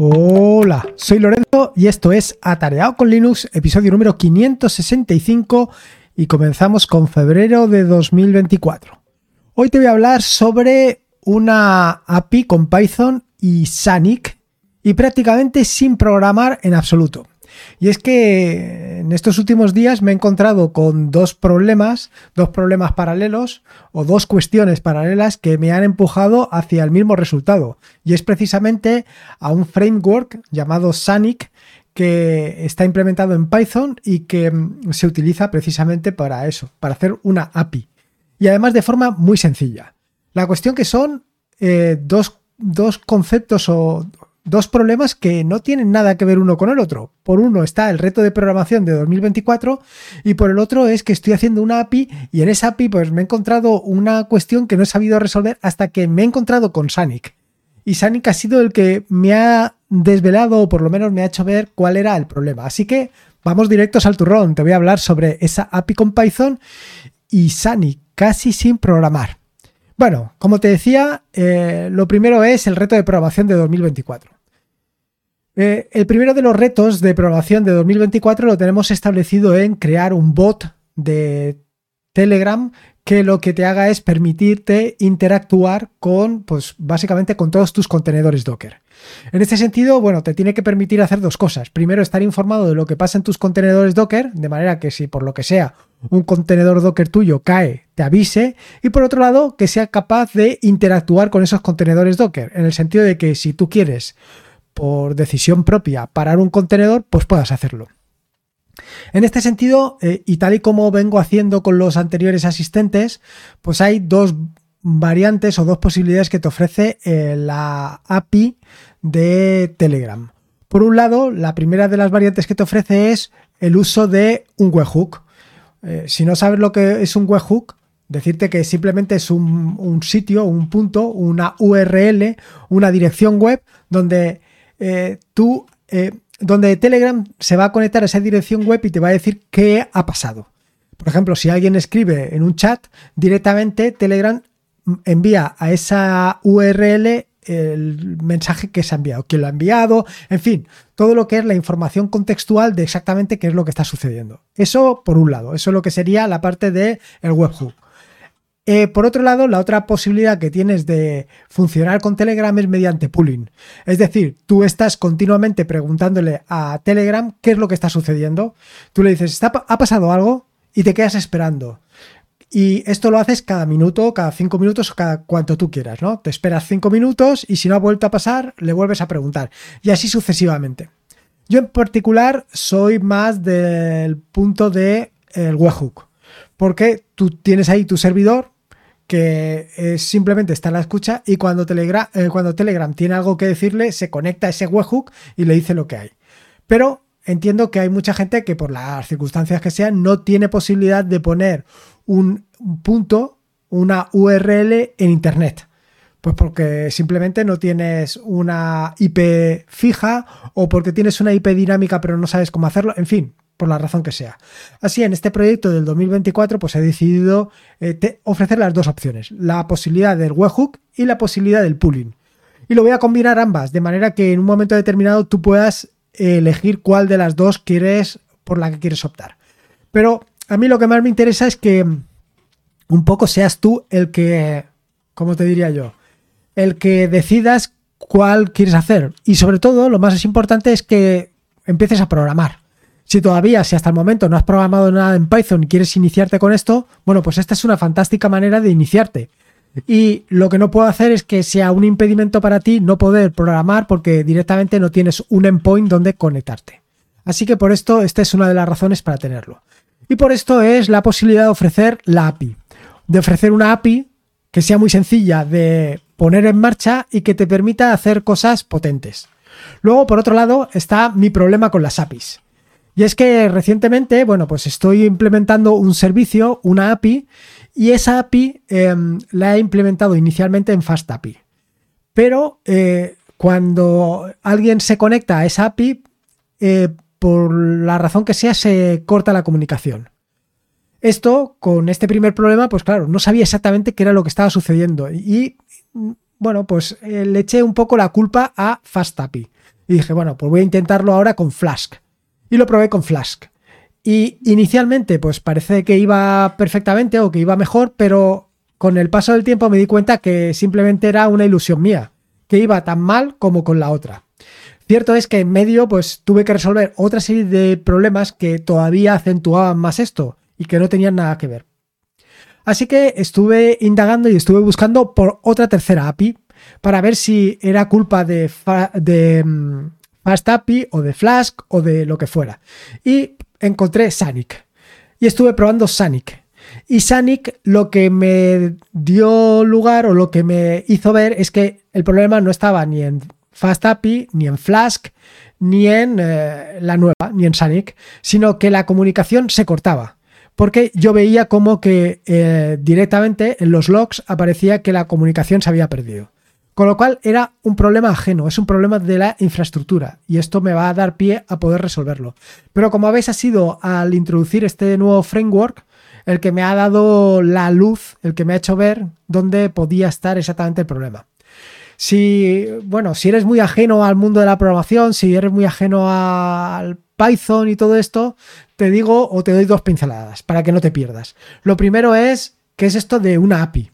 Hola, soy Lorenzo y esto es Atareado con Linux, episodio número 565 y comenzamos con febrero de 2024. Hoy te voy a hablar sobre una API con Python y Sanic y prácticamente sin programar en absoluto. Y es que en estos últimos días me he encontrado con dos problemas, dos problemas paralelos o dos cuestiones paralelas que me han empujado hacia el mismo resultado. Y es precisamente a un framework llamado Sanic que está implementado en Python y que mm, se utiliza precisamente para eso, para hacer una API. Y además de forma muy sencilla. La cuestión que son eh, dos, dos conceptos o dos problemas que no tienen nada que ver uno con el otro. Por uno está el reto de programación de 2024 y por el otro es que estoy haciendo una API y en esa API pues me he encontrado una cuestión que no he sabido resolver hasta que me he encontrado con Sanic. Y Sanic ha sido el que me ha desvelado o por lo menos me ha hecho ver cuál era el problema. Así que vamos directos al turrón. Te voy a hablar sobre esa API con Python y Sanic casi sin programar. Bueno, como te decía, eh, lo primero es el reto de programación de 2024. Eh, el primero de los retos de programación de 2024 lo tenemos establecido en crear un bot de Telegram que lo que te haga es permitirte interactuar con, pues básicamente con todos tus contenedores Docker. En este sentido, bueno, te tiene que permitir hacer dos cosas. Primero, estar informado de lo que pasa en tus contenedores Docker, de manera que si por lo que sea un contenedor Docker tuyo cae, te avise. Y por otro lado, que sea capaz de interactuar con esos contenedores Docker, en el sentido de que si tú quieres por decisión propia parar un contenedor, pues puedas hacerlo. En este sentido, eh, y tal y como vengo haciendo con los anteriores asistentes, pues hay dos variantes o dos posibilidades que te ofrece eh, la API de Telegram. Por un lado, la primera de las variantes que te ofrece es el uso de un webhook. Eh, si no sabes lo que es un webhook, decirte que simplemente es un, un sitio, un punto, una URL, una dirección web donde eh, tú, eh, donde Telegram se va a conectar a esa dirección web y te va a decir qué ha pasado. Por ejemplo, si alguien escribe en un chat, directamente Telegram envía a esa URL el mensaje que se ha enviado, quién lo ha enviado, en fin, todo lo que es la información contextual de exactamente qué es lo que está sucediendo. Eso por un lado, eso es lo que sería la parte del el webhook. Eh, por otro lado, la otra posibilidad que tienes de funcionar con Telegram es mediante pooling. Es decir, tú estás continuamente preguntándole a Telegram qué es lo que está sucediendo. Tú le dices, ¿ha pasado algo? Y te quedas esperando. Y esto lo haces cada minuto, cada cinco minutos cada cuanto tú quieras, ¿no? Te esperas cinco minutos y si no ha vuelto a pasar, le vuelves a preguntar. Y así sucesivamente. Yo en particular soy más del punto de el webhook. Porque tú tienes ahí tu servidor, que es simplemente está en la escucha y cuando Telegram, eh, cuando Telegram tiene algo que decirle, se conecta a ese webhook y le dice lo que hay. Pero entiendo que hay mucha gente que por las circunstancias que sean no tiene posibilidad de poner un, punto, una URL en Internet. Pues porque simplemente no tienes una IP fija o porque tienes una IP dinámica pero no sabes cómo hacerlo. En fin, por la razón que sea. Así, en este proyecto del 2024, pues he decidido eh, ofrecer las dos opciones, la posibilidad del webhook y la posibilidad del pooling. Y lo voy a combinar ambas, de manera que en un momento determinado tú puedas elegir cuál de las dos quieres, por la que quieres optar. Pero a mí lo que más me interesa es que un poco seas tú el que, ¿cómo te diría yo? El que decidas cuál quieres hacer. Y sobre todo, lo más importante es que empieces a programar. Si todavía, si hasta el momento no has programado nada en Python y quieres iniciarte con esto, bueno, pues esta es una fantástica manera de iniciarte. Y lo que no puedo hacer es que sea un impedimento para ti no poder programar porque directamente no tienes un endpoint donde conectarte. Así que por esto, esta es una de las razones para tenerlo. Y por esto es la posibilidad de ofrecer la API. De ofrecer una API que sea muy sencilla de poner en marcha y que te permita hacer cosas potentes. Luego, por otro lado, está mi problema con las APIs. Y es que recientemente, bueno, pues estoy implementando un servicio, una API, y esa API em, la he implementado inicialmente en FastAPI. Pero eh, cuando alguien se conecta a esa API, eh, por la razón que sea, se corta la comunicación. Esto, con este primer problema, pues claro, no sabía exactamente qué era lo que estaba sucediendo. Y bueno, pues eh, le eché un poco la culpa a FastAPI. Y dije, bueno, pues voy a intentarlo ahora con Flask. Y lo probé con Flask. Y inicialmente, pues parece que iba perfectamente o que iba mejor, pero con el paso del tiempo me di cuenta que simplemente era una ilusión mía, que iba tan mal como con la otra. Cierto es que en medio, pues tuve que resolver otra serie de problemas que todavía acentuaban más esto y que no tenían nada que ver. Así que estuve indagando y estuve buscando por otra tercera API para ver si era culpa de, de mm, Fast API o de Flask o de lo que fuera. Y encontré Sanic. Y estuve probando Sanic. Y Sanic lo que me dio lugar o lo que me hizo ver es que el problema no estaba ni en Fast API, ni en Flask, ni en eh, la nueva, ni en Sanic, sino que la comunicación se cortaba porque yo veía como que eh, directamente en los logs aparecía que la comunicación se había perdido. Con lo cual era un problema ajeno, es un problema de la infraestructura y esto me va a dar pie a poder resolverlo. Pero como habéis ha sido al introducir este nuevo framework el que me ha dado la luz, el que me ha hecho ver dónde podía estar exactamente el problema. Si, bueno, si eres muy ajeno al mundo de la programación, si eres muy ajeno al Python y todo esto, te digo o te doy dos pinceladas para que no te pierdas. Lo primero es, ¿qué es esto de una API?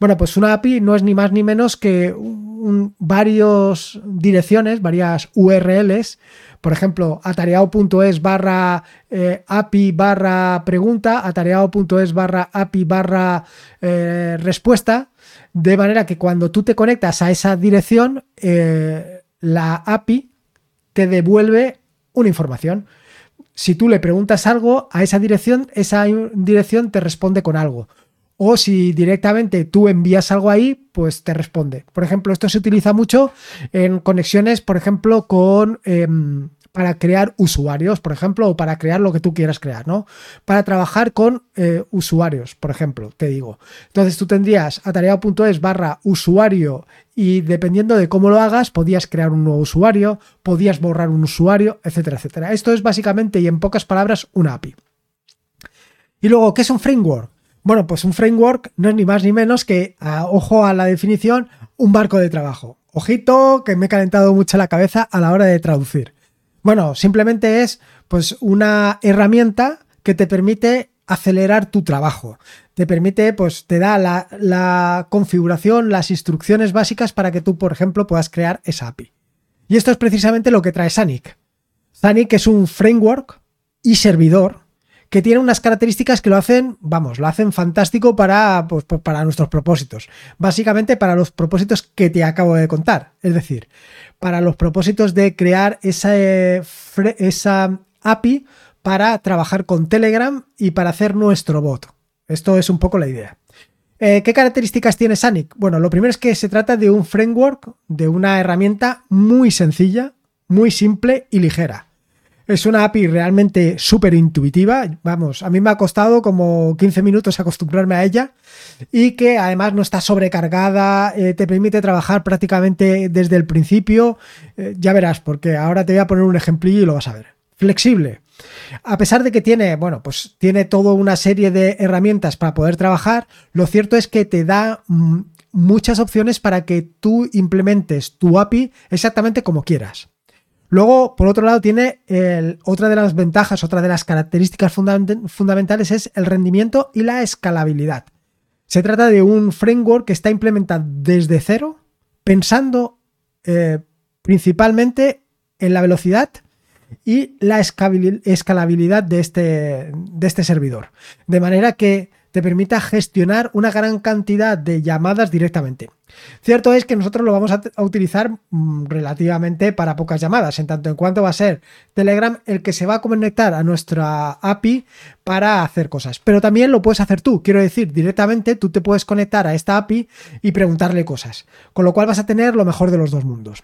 Bueno, pues una API no es ni más ni menos que un, varios direcciones, varias URLs. Por ejemplo, atareado.es barra eh, API barra pregunta, atareado.es barra API barra eh, respuesta. De manera que cuando tú te conectas a esa dirección, eh, la API te devuelve una información. Si tú le preguntas algo a esa dirección, esa dirección te responde con algo. O si directamente tú envías algo ahí, pues te responde. Por ejemplo, esto se utiliza mucho en conexiones, por ejemplo, con em, para crear usuarios, por ejemplo, o para crear lo que tú quieras crear, ¿no? Para trabajar con eh, usuarios, por ejemplo, te digo. Entonces tú tendrías atareado.es barra usuario y dependiendo de cómo lo hagas, podías crear un nuevo usuario, podías borrar un usuario, etcétera, etcétera. Esto es básicamente y en pocas palabras una API. Y luego, ¿qué es un framework? Bueno, pues un framework no es ni más ni menos que, ojo a la definición, un barco de trabajo. Ojito, que me he calentado mucho la cabeza a la hora de traducir. Bueno, simplemente es pues una herramienta que te permite acelerar tu trabajo. Te permite, pues te da la, configuración, las instrucciones básicas para que tú, por ejemplo, puedas crear esa API. Y esto es precisamente lo que trae Sanic. Sanic es un framework y servidor que tiene unas características que lo hacen, vamos, lo hacen fantástico para, pues, para nuestros propósitos. Básicamente para los propósitos que te acabo de contar. Es decir, para los propósitos de crear esa, esa API para trabajar con Telegram y para hacer nuestro bot. Esto es un poco la idea. Eh, ¿Qué características tiene Sanic? Bueno, lo primero es que se trata de un framework, de una herramienta muy sencilla, muy simple y ligera. Es una API realmente súper intuitiva. Vamos, a mí me ha costado como 15 minutos acostumbrarme a ella y que además no está sobrecargada, eh, te permite trabajar prácticamente desde el principio. Eh, ya verás, porque ahora te voy a poner un ejemplillo y lo vas a ver. Flexible. A pesar de que tiene, bueno, pues tiene toda una serie de herramientas para poder trabajar, lo cierto es que te da mm, muchas opciones para que tú implementes tu API exactamente como quieras. Luego, por otro lado, tiene otra de las ventajas, otra de las características fundamentales es el rendimiento y la escalabilidad. Se trata de un framework que está implementado desde cero, pensando eh, principalmente en la velocidad y la escalabilidad este, de este servidor. De manera que te permita gestionar una gran cantidad de llamadas directamente. Cierto es que nosotros lo vamos a, utilizar mm, relativamente para pocas llamadas, en tanto en cuanto va a ser Telegram el que se va a conectar a nuestra API para hacer cosas. Pero también lo puedes hacer tú, quiero decir, directamente tú te puedes conectar a esta API y preguntarle cosas, con lo cual vas a tener lo mejor de los dos mundos.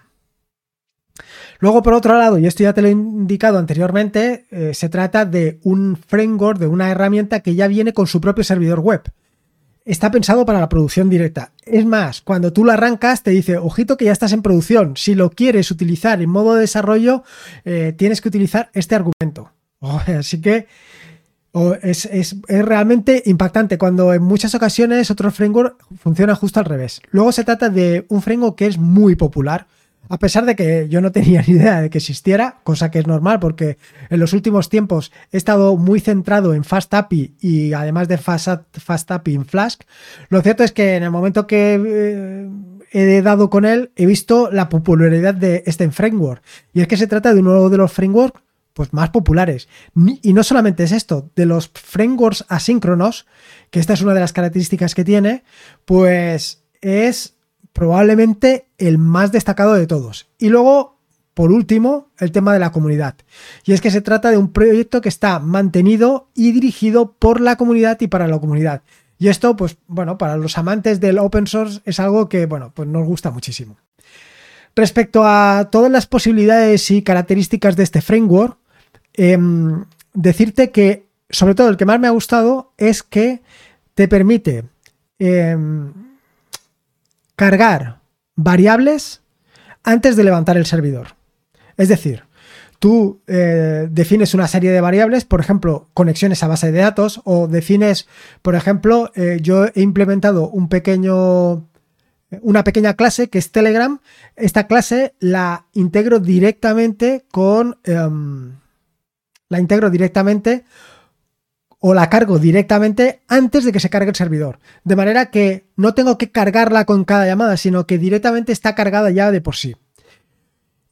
Luego, por otro lado, y esto ya te lo he indicado anteriormente, eh, se trata de un framework, de una herramienta que ya viene con su propio servidor web. Está pensado para la producción directa. Es más, cuando tú lo arrancas te dice, ojito que ya estás en producción. Si lo quieres utilizar en modo de desarrollo, eh, tienes que utilizar este argumento. Así que es, es, realmente impactante cuando en muchas ocasiones otro framework funciona justo al revés. Luego se trata de un framework que es muy popular A pesar de que yo no tenía ni idea de que existiera, cosa que es normal porque en los últimos tiempos he estado muy centrado en Fast API y además de Fast, Fast en Flask, lo cierto es que en el momento que eh, he dado con él he visto la popularidad de este framework. Y es que se trata de uno de los frameworks pues, más populares. Y no solamente es esto, de los frameworks asíncronos, que esta es una de las características que tiene, pues es probablemente el más destacado de todos. Y luego, por último, el tema de la comunidad. Y es que se trata de un proyecto que está mantenido y dirigido por la comunidad y para la comunidad. Y esto, pues bueno, para los amantes del open source es algo que, bueno, pues nos gusta muchísimo. Respecto a todas las posibilidades y características de este framework, em, decirte que, sobre todo, el que más me ha gustado es que te permite em, cargar variables antes de levantar el servidor. Es decir, tú eh, defines una serie de variables, por ejemplo, conexiones a base de datos, o defines, por ejemplo, eh, yo he implementado un pequeño, una pequeña clase que es Telegram. Esta clase la integro directamente con, em, la integro directamente o la cargo directamente antes de que se cargue el servidor. De manera que no tengo que cargarla con cada llamada, sino que directamente está cargada ya de por sí.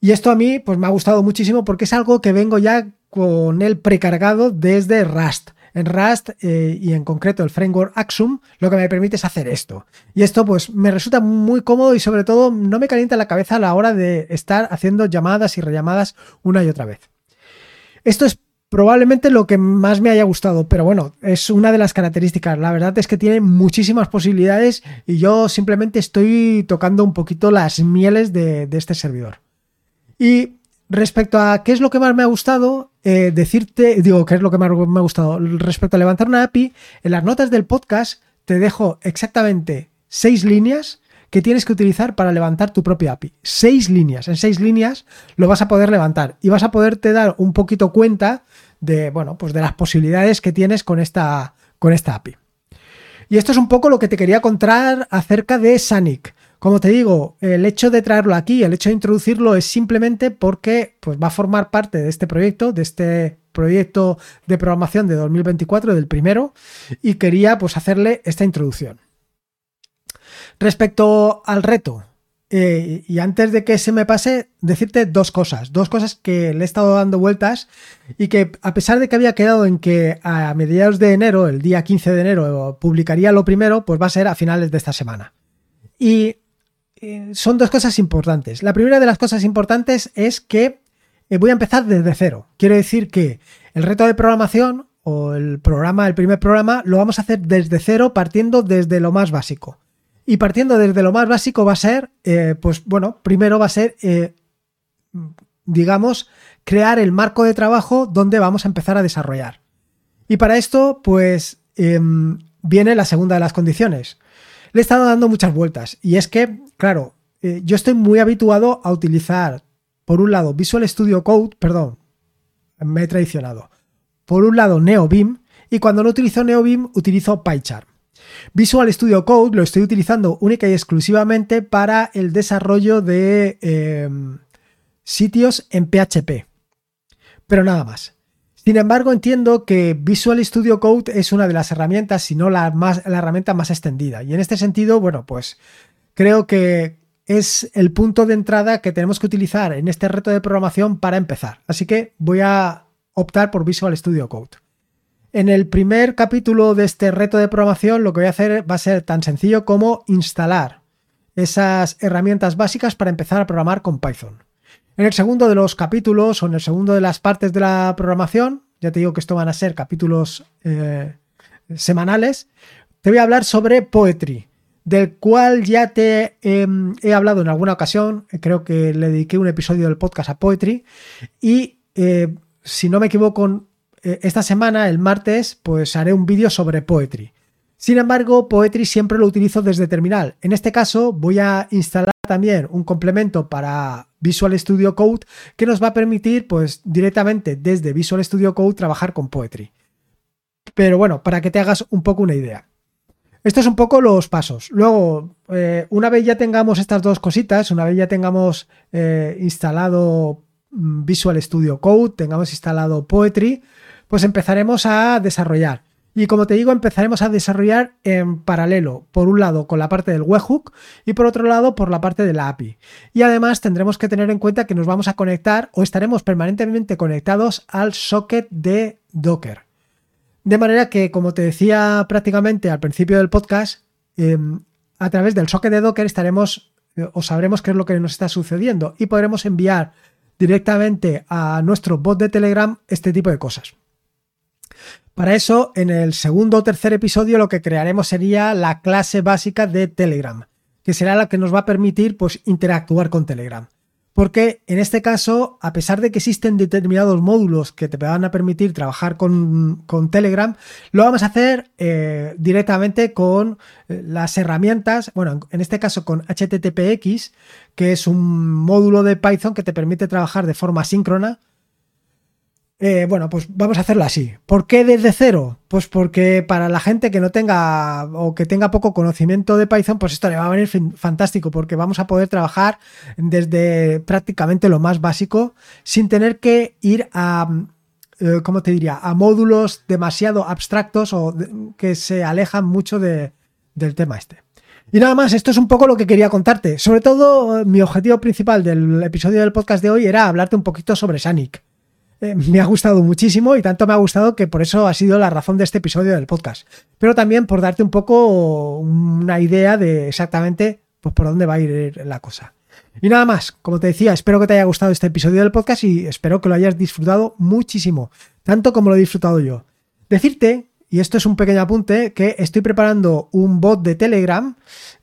Y esto a mí pues me ha gustado muchísimo porque es algo que vengo ya con el precargado desde Rust. En Rust eh, y en concreto el framework Axum lo que me permite es hacer esto. Y esto pues me resulta muy cómodo y sobre todo no me calienta la cabeza a la hora de estar haciendo llamadas y rellamadas una y otra vez. Esto es probablemente lo que más me haya gustado, pero bueno, es una de las características. La verdad es que tiene muchísimas posibilidades y yo simplemente estoy tocando un poquito las mieles de, este servidor. Y respecto a qué es lo que más me ha gustado, eh, decirte, digo, qué es lo que más me ha gustado, respecto a levantar una API, en las notas del podcast te dejo exactamente seis líneas que tienes que utilizar para levantar tu propia API. Seis líneas. En seis líneas lo vas a poder levantar y vas a poderte dar un poquito cuenta de, bueno, pues de las posibilidades que tienes con esta, con esta API. Y esto es un poco lo que te quería contar acerca de Sanic. Como te digo, el hecho de traerlo aquí, el hecho de introducirlo es simplemente porque pues, va a formar parte de este proyecto, de este proyecto de programación de 2024, del primero, y quería pues hacerle esta introducción. Respecto al reto, eh, y antes de que se me pase, decirte dos cosas, dos cosas que le he estado dando vueltas y que a pesar de que había quedado en que a mediados de enero, el día 15 de enero, publicaría lo primero, pues va a ser a finales de esta semana. Y eh, son dos cosas importantes. La primera de las cosas importantes es que eh, voy a empezar desde cero. Quiero decir que el reto de programación o el programa, el primer programa, lo vamos a hacer desde cero, partiendo desde lo más básico. Y partiendo desde lo más básico va a ser, eh, pues bueno, primero va a ser, eh, digamos, crear el marco de trabajo donde vamos a empezar a desarrollar. Y para esto, pues em, viene la segunda de las condiciones. Le he estado dando muchas vueltas y es que, claro, eh, yo estoy muy habituado a utilizar, por un lado, Visual Studio Code, perdón, me he traicionado. Por un lado, NeoBeam y cuando no utilizo NeoBeam utilizo PyCharm. Visual Studio Code lo estoy utilizando única y exclusivamente para el desarrollo de em, sitios en PHP. Pero nada más. Sin embargo, entiendo que Visual Studio Code es una de las herramientas, si no la, más, la herramienta más extendida. Y en este sentido, bueno, pues creo que es el punto de entrada que tenemos que utilizar en este reto de programación para empezar. Así que voy a optar por Visual Studio Code. En el primer capítulo de este reto de programación lo que voy a hacer va a ser tan sencillo como instalar esas herramientas básicas para empezar a programar con Python. En el segundo de los capítulos o en el segundo de las partes de la programación, ya te digo que esto van a ser capítulos eh, semanales, te voy a hablar sobre Poetry, del cual ya te em, he hablado en alguna ocasión, creo que le dediqué un episodio del podcast a Poetry y eh, si no me equivoco esta semana, el martes, pues haré un vídeo sobre Poetry. Sin embargo, Poetry siempre lo utilizo desde terminal. En este caso voy a instalar también un complemento para Visual Studio Code que nos va a permitir pues directamente desde Visual Studio Code trabajar con Poetry. Pero bueno, para que te hagas un poco una idea. Esto es un poco los pasos. Luego, eh, una vez ya tengamos estas dos cositas, una vez ya tengamos eh, instalado mm, Visual Studio Code, tengamos instalado Poetry, pues empezaremos a desarrollar. Y como te digo, empezaremos a desarrollar en paralelo, por un lado con la parte del webhook y por otro lado por la parte de la API. Y además tendremos que tener en cuenta que nos vamos a conectar o estaremos permanentemente conectados al socket de Docker. De manera que, como te decía prácticamente al principio del podcast, em, a través del socket de Docker estaremos eh, o sabremos qué es lo que nos está sucediendo y podremos enviar directamente a nuestro bot de Telegram este tipo de cosas. Para eso, en el segundo o tercer episodio lo que crearemos sería la clase básica de Telegram, que será la que nos va a permitir pues, interactuar con Telegram. Porque en este caso, a pesar de que existen determinados módulos que te van a permitir trabajar con, Telegram, lo vamos a hacer eh, directamente con eh, las herramientas, bueno, en este caso con HTTPX, que es un módulo de Python que te permite trabajar de forma síncrona eh, bueno, pues vamos a hacerlo así. ¿Por qué desde cero? Pues porque para la gente que no tenga o que tenga poco conocimiento de Python, pues esto le va a venir fantástico porque vamos a poder trabajar desde prácticamente lo más básico sin tener que ir a, eh, ¿cómo te diría? A módulos demasiado abstractos o que se alejan mucho del tema este. Y nada más, esto es un poco lo que quería contarte. Sobre todo, mi objetivo principal del episodio del podcast de hoy era hablarte un poquito sobre Sanic. Eh, me ha gustado muchísimo y tanto me ha gustado que por eso ha sido la razón de este episodio del podcast. Pero también por darte un poco una idea de exactamente pues, por dónde va a ir la cosa. Y nada más, como te decía, espero que te haya gustado este episodio del podcast y espero que lo hayas disfrutado muchísimo, tanto como lo he disfrutado yo. Decirte, y esto es un pequeño apunte, que estoy preparando un bot de Telegram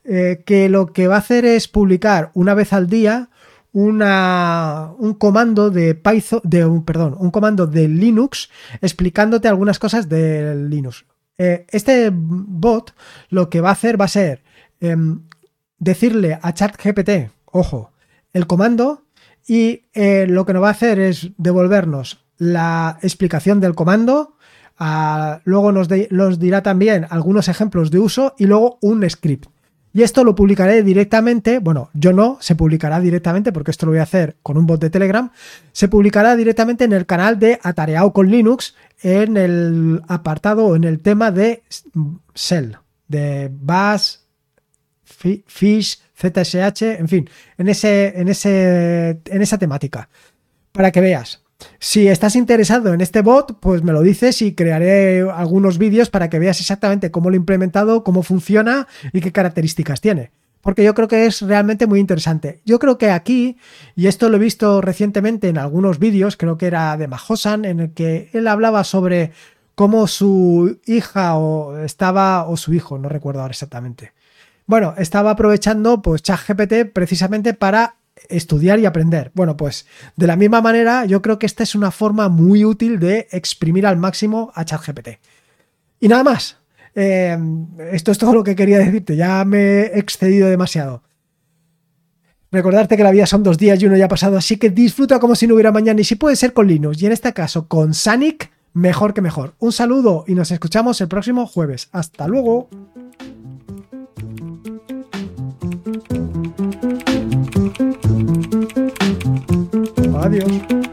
eh, que lo que va a hacer es publicar una vez al día una, un comando de Python, de un, perdón, un comando de Linux explicándote algunas cosas de Linux. Eh, este bot lo que va a hacer va a ser em, decirle a ChatGPT, ojo, el comando y eh, lo que nos va a hacer es devolvernos la explicación del comando, luego nos, nos dirá también algunos ejemplos de uso y luego un script. Y esto lo publicaré directamente, bueno, yo no, se publicará directamente, porque esto lo voy a hacer con un bot de Telegram, se publicará directamente en el canal de Atareado con Linux, en el apartado o en el tema de Shell, de Bash, Fish, ZSH, en fin, en, ese, en, ese, en esa temática, para que veas. Si estás interesado en este bot, pues me lo dices y crearé algunos vídeos para que veas exactamente cómo lo he implementado, cómo funciona y qué características tiene. Porque yo creo que es realmente muy interesante. Yo creo que aquí, y esto lo he visto recientemente en algunos vídeos, creo que era de Mahosan, en el que él hablaba sobre cómo su hija o estaba, o su hijo, no recuerdo ahora exactamente. Bueno, estaba aprovechando pues ChatGPT precisamente para estudiar y aprender. Bueno, pues de la misma manera, yo creo que esta es una forma muy útil de exprimir al máximo a ChatGPT. Y nada más. Eh, esto es todo lo que quería decirte. Ya me he excedido demasiado. Recordarte que la vida son dos días y uno ya ha pasado, así que disfruta como si no hubiera mañana y si puede ser con Linux y en este caso con Sanic, mejor que mejor. Un saludo y nos escuchamos el próximo jueves. Hasta luego. Adiós.